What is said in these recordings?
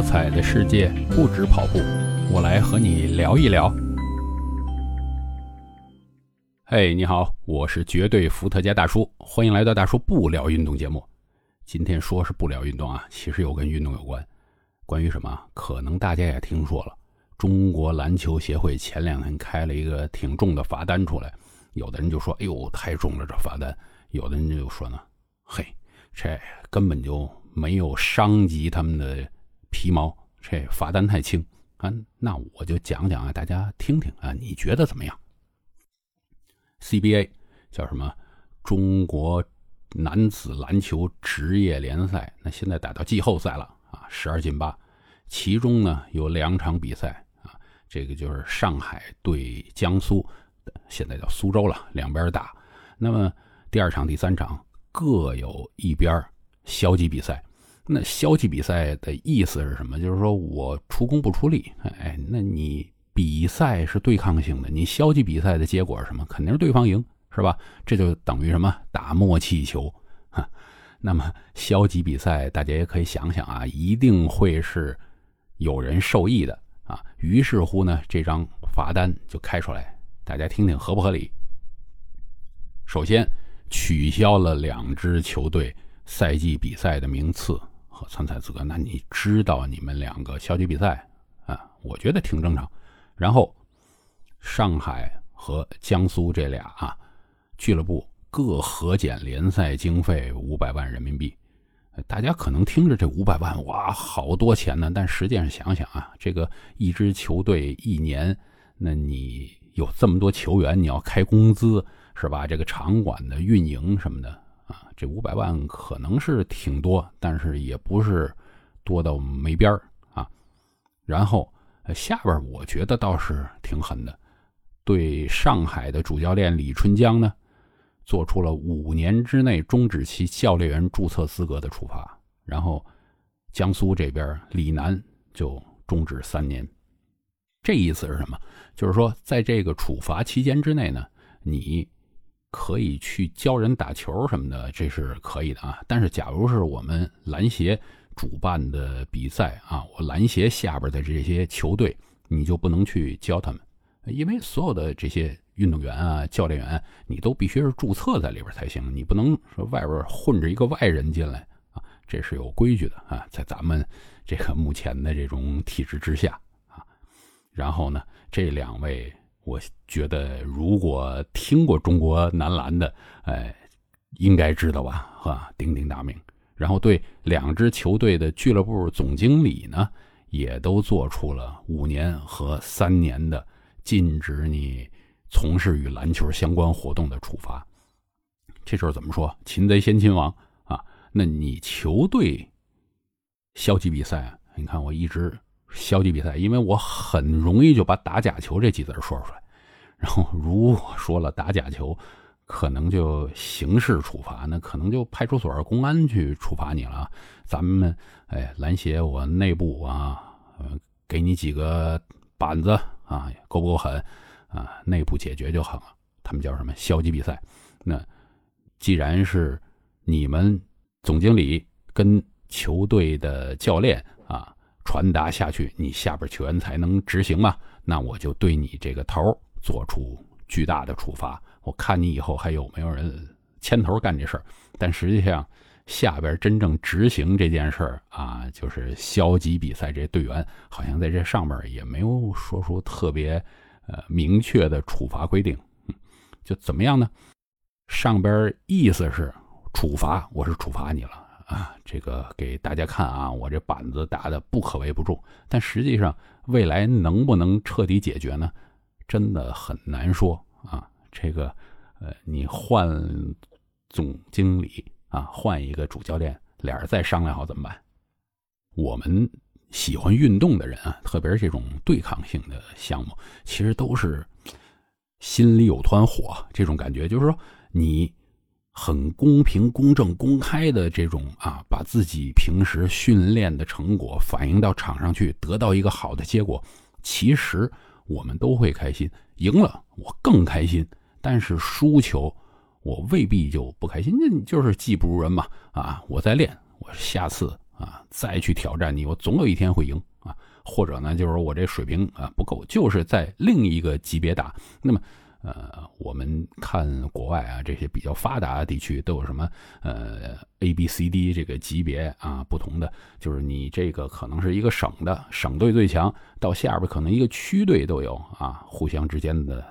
多彩的世界不止跑步，我来和你聊一聊。嘿，你好，我是绝对伏特加大叔，欢迎来到大叔不聊运动节目。今天说是不聊运动啊，其实又跟运动有关。关于什么？可能大家也听说了，中国篮球协会前两天开了一个挺重的罚单出来，有的人就说：“哎呦，太重了这罚单。”有的人就说呢：“嘿，这根本就没有伤及他们的。”皮毛，这罚单太轻啊！那我就讲讲啊，大家听听啊，你觉得怎么样？CBA 叫什么？中国男子篮球职业联赛，那现在打到季后赛了啊，十二进八，其中呢有两场比赛啊，这个就是上海对江苏，现在叫苏州了，两边打。那么第二场、第三场各有一边消极比赛。那消极比赛的意思是什么？就是说我出工不出力，哎，那你比赛是对抗性的，你消极比赛的结果是什么？肯定是对方赢，是吧？这就等于什么？打默契球，哈。那么消极比赛，大家也可以想想啊，一定会是有人受益的啊。于是乎呢，这张罚单就开出来，大家听听合不合理？首先取消了两支球队赛季比赛的名次。和参赛资格，那你知道你们两个消极比赛啊？我觉得挺正常。然后，上海和江苏这俩啊俱乐部各核减联赛经费五百万人民币。大家可能听着这五百万哇，好多钱呢。但实际上想想啊，这个一支球队一年，那你有这么多球员，你要开工资是吧？这个场馆的运营什么的。啊，这五百万可能是挺多，但是也不是多到没边儿啊。然后下边我觉得倒是挺狠的，对上海的主教练李春江呢，做出了五年之内终止其教练员注册资格的处罚。然后江苏这边李楠就终止三年。这意思是什么？就是说在这个处罚期间之内呢，你。可以去教人打球什么的，这是可以的啊。但是，假如是我们篮协主办的比赛啊，我篮协下边的这些球队，你就不能去教他们，因为所有的这些运动员啊、教练员，你都必须是注册在里边才行，你不能说外边混着一个外人进来啊，这是有规矩的啊，在咱们这个目前的这种体制之下啊。然后呢，这两位。我觉得，如果听过中国男篮的，哎，应该知道吧？哈，鼎鼎大名。然后对两支球队的俱乐部总经理呢，也都做出了五年和三年的禁止你从事与篮球相关活动的处罚。这就是怎么说？擒贼先擒王啊！那你球队消极比赛，你看我一直。消极比赛，因为我很容易就把打假球这几字说出来。然后如果说了打假球，可能就刑事处罚，那可能就派出所、公安去处罚你了。咱们哎，篮协我内部啊，给你几个板子啊，够不够狠啊？内部解决就好了。他们叫什么消极比赛？那既然是你们总经理跟球队的教练。传达下去，你下边球员才能执行嘛？那我就对你这个头做出巨大的处罚。我看你以后还有没有人牵头干这事儿？但实际上，下边真正执行这件事儿啊，就是消极比赛这队员，好像在这上面也没有说出特别呃明确的处罚规定。就怎么样呢？上边意思是处罚，我是处罚你了。啊，这个给大家看啊，我这板子打的不可谓不重，但实际上未来能不能彻底解决呢？真的很难说啊。这个，呃，你换总经理啊，换一个主教练，俩人再商量好怎么办？我们喜欢运动的人啊，特别是这种对抗性的项目，其实都是心里有团火，这种感觉就是说你。很公平、公正、公开的这种啊，把自己平时训练的成果反映到场上去，得到一个好的结果，其实我们都会开心。赢了我更开心，但是输球我未必就不开心。那你就是技不如人嘛啊！我在练，我下次啊，再去挑战你，我总有一天会赢啊。或者呢，就是我这水平啊不够，就是在另一个级别打。那么，呃，我们看国外啊，这些比较发达的地区都有什么呃 A、B、C、D 这个级别啊，不同的，就是你这个可能是一个省的省队最强，到下边可能一个区队都有啊，互相之间的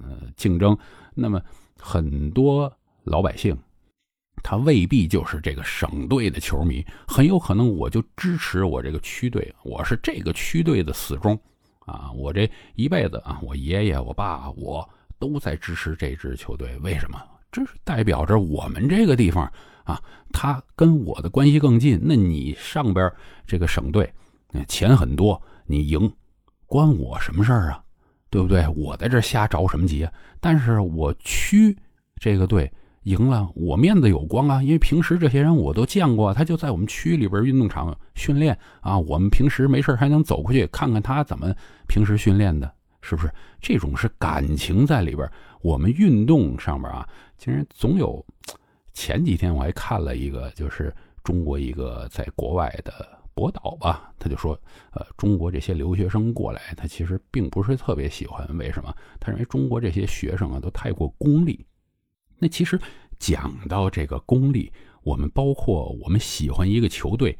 呃竞争。那么很多老百姓。他未必就是这个省队的球迷，很有可能我就支持我这个区队，我是这个区队的死忠啊！我这一辈子啊，我爷爷、我爸，我都在支持这支球队。为什么？这是代表着我们这个地方啊，他跟我的关系更近。那你上边这个省队，钱很多，你赢，关我什么事儿啊？对不对？我在这瞎着什么急啊？但是我区这个队。赢了，我面子有光啊！因为平时这些人我都见过，他就在我们区里边运动场训练啊。我们平时没事还能走过去看看他怎么平时训练的，是不是？这种是感情在里边。我们运动上面啊，竟然总有。前几天我还看了一个，就是中国一个在国外的博导吧，他就说，呃，中国这些留学生过来，他其实并不是特别喜欢。为什么？他认为中国这些学生啊，都太过功利。那其实讲到这个功利，我们包括我们喜欢一个球队，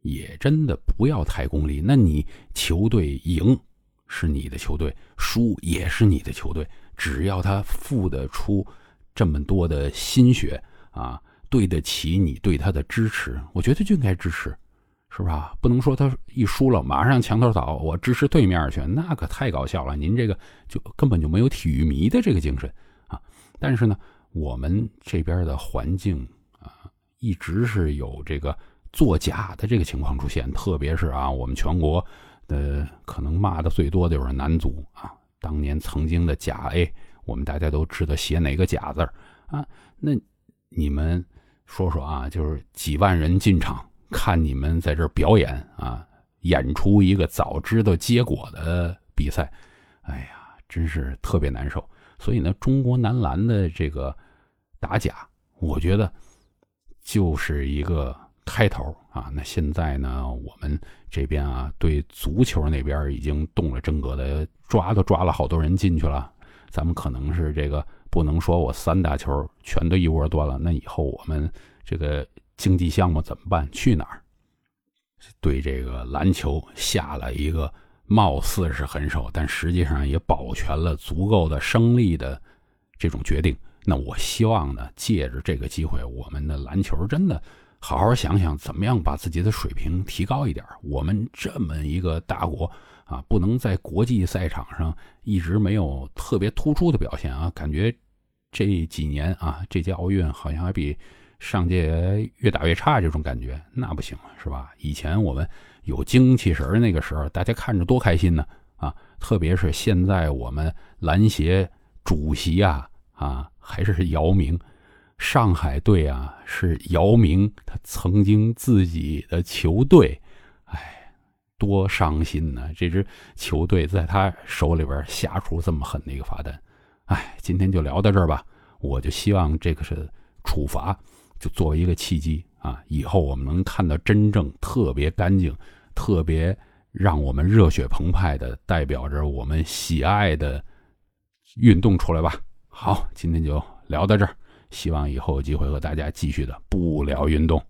也真的不要太功利。那你球队赢是你的球队，输也是你的球队，只要他付得出这么多的心血啊，对得起你对他的支持，我觉得就应该支持，是吧？不能说他一输了马上墙头倒，我支持对面去，那可太搞笑了。您这个就根本就没有体育迷的这个精神啊！但是呢。我们这边的环境啊，一直是有这个作假的这个情况出现，特别是啊，我们全国呃可能骂的最多的就是男足啊，当年曾经的甲 A，我们大家都知道写哪个甲字啊？那你们说说啊，就是几万人进场看你们在这表演啊，演出一个早知道结果的比赛，哎呀，真是特别难受。所以呢，中国男篮的这个。打假，我觉得就是一个开头啊。那现在呢，我们这边啊，对足球那边已经动了真格的，抓都抓了好多人进去了。咱们可能是这个不能说我三大球全都一窝端了，那以后我们这个经济项目怎么办？去哪儿？对这个篮球下了一个貌似是狠手，但实际上也保全了足够的胜利的这种决定。那我希望呢，借着这个机会，我们的篮球真的好好想想，怎么样把自己的水平提高一点。我们这么一个大国啊，不能在国际赛场上一直没有特别突出的表现啊。感觉这几年啊，这届奥运好像还比上届越打越差，这种感觉那不行是吧？以前我们有精气神那个时候，大家看着多开心呢啊！特别是现在我们篮协主席啊啊。还是姚明，上海队啊，是姚明他曾经自己的球队，哎，多伤心呐！这支球队在他手里边下出这么狠的一个罚单，哎，今天就聊到这儿吧。我就希望这个是处罚，就作为一个契机啊，以后我们能看到真正特别干净、特别让我们热血澎湃的，代表着我们喜爱的运动出来吧。好，今天就聊到这儿，希望以后有机会和大家继续的不聊运动。